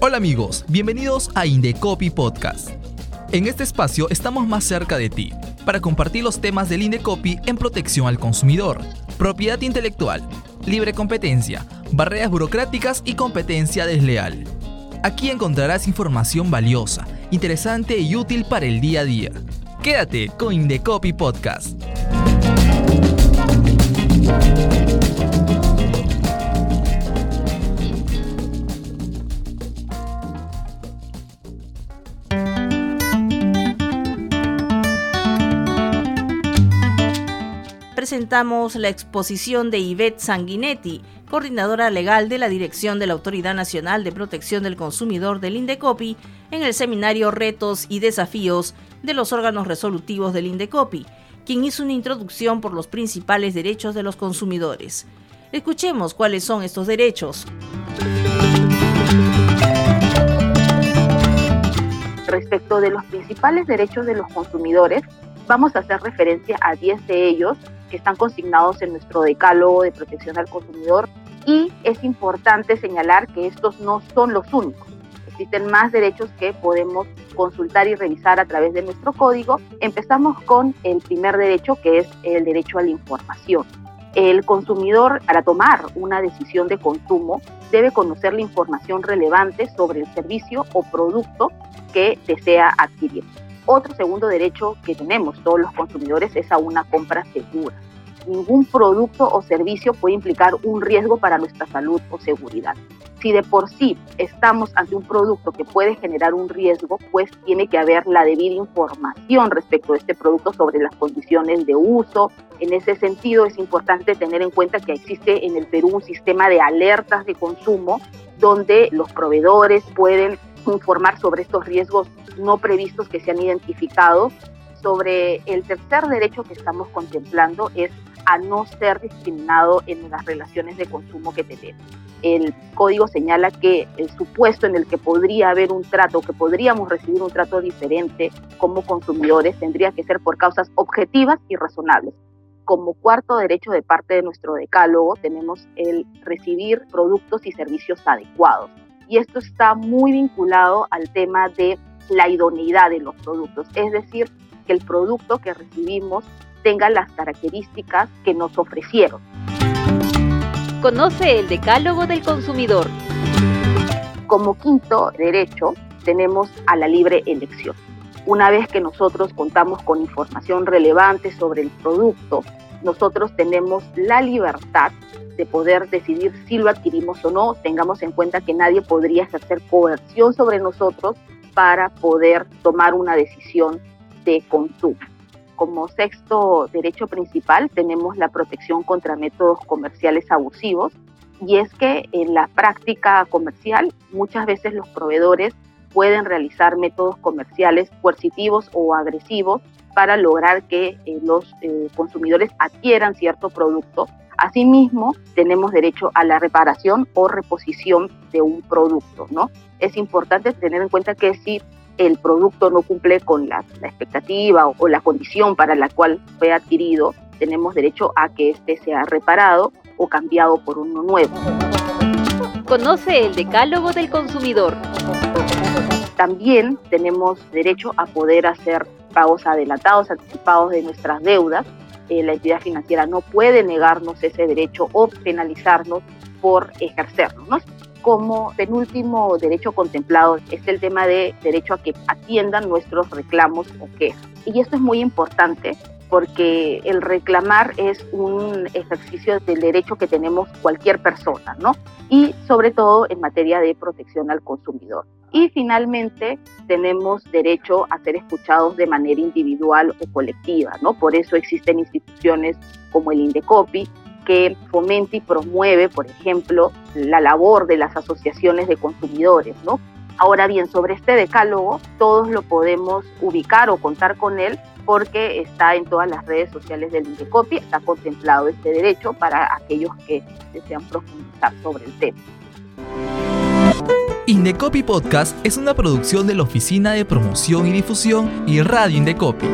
Hola amigos, bienvenidos a Indecopy Podcast. En este espacio estamos más cerca de ti para compartir los temas del Indecopy en protección al consumidor, propiedad intelectual, libre competencia, barreras burocráticas y competencia desleal. Aquí encontrarás información valiosa, interesante y útil para el día a día. Quédate con Indecopy Podcast. Presentamos la exposición de Yvette Sanguinetti, coordinadora legal de la Dirección de la Autoridad Nacional de Protección del Consumidor del INDECOPI, en el seminario Retos y Desafíos de los órganos resolutivos del INDECOPI, quien hizo una introducción por los principales derechos de los consumidores. Escuchemos cuáles son estos derechos. Respecto de los principales derechos de los consumidores, vamos a hacer referencia a 10 de ellos que están consignados en nuestro decálogo de protección al consumidor y es importante señalar que estos no son los únicos. Existen más derechos que podemos consultar y revisar a través de nuestro código. Empezamos con el primer derecho que es el derecho a la información. El consumidor, para tomar una decisión de consumo, debe conocer la información relevante sobre el servicio o producto que desea adquirir. Otro segundo derecho que tenemos todos los consumidores es a una compra segura. Ningún producto o servicio puede implicar un riesgo para nuestra salud o seguridad. Si de por sí estamos ante un producto que puede generar un riesgo, pues tiene que haber la debida información respecto a este producto sobre las condiciones de uso. En ese sentido, es importante tener en cuenta que existe en el Perú un sistema de alertas de consumo donde los proveedores pueden informar sobre estos riesgos no previstos que se han identificado. Sobre el tercer derecho que estamos contemplando es a no ser discriminado en las relaciones de consumo que tenemos. El código señala que el supuesto en el que podría haber un trato, que podríamos recibir un trato diferente como consumidores, tendría que ser por causas objetivas y razonables. Como cuarto derecho de parte de nuestro decálogo tenemos el recibir productos y servicios adecuados y esto está muy vinculado al tema de la idoneidad de los productos, es decir, que el producto que recibimos tenga las características que nos ofrecieron. Conoce el decálogo del consumidor. Como quinto derecho tenemos a la libre elección. Una vez que nosotros contamos con información relevante sobre el producto, nosotros tenemos la libertad de poder decidir si lo adquirimos o no. Tengamos en cuenta que nadie podría ejercer coerción sobre nosotros para poder tomar una decisión de consumo. Como sexto derecho principal tenemos la protección contra métodos comerciales abusivos y es que en la práctica comercial muchas veces los proveedores pueden realizar métodos comerciales coercitivos o agresivos para lograr que eh, los eh, consumidores adquieran cierto producto. Asimismo, tenemos derecho a la reparación o reposición de un producto, ¿no? Es importante tener en cuenta que si el producto no cumple con la, expectativa o, la condición para la cual fue adquirido, tenemos derecho a que éste sea reparado o cambiado por uno nuevo. Conoce el decálogo del consumidor. También tenemos derecho a poder hacer pagos adelantados, anticipados de nuestras deudas. Eh, la entidad financiera no puede negarnos ese derecho o penalizarnos por ejercerlo. Como penúltimo derecho contemplado es el tema de derecho a que atiendan nuestros reclamos o quejas. Y esto es muy importante porque el reclamar es un ejercicio del derecho que tenemos cualquier persona, ¿no? Y sobre todo en materia de protección al consumidor. Y finalmente tenemos derecho a ser escuchados de manera individual o colectiva, ¿no? Por eso existen instituciones como el INDECOPI que fomenta y promueve, por ejemplo, la labor de las asociaciones de consumidores, ¿no? Ahora bien, sobre este decálogo, todos lo podemos ubicar o contar con él porque está en todas las redes sociales del INDECOPI, está contemplado este derecho para aquellos que desean profundizar sobre el tema. Indecopy Podcast es una producción de la Oficina de Promoción y Difusión y Radio Indecopy.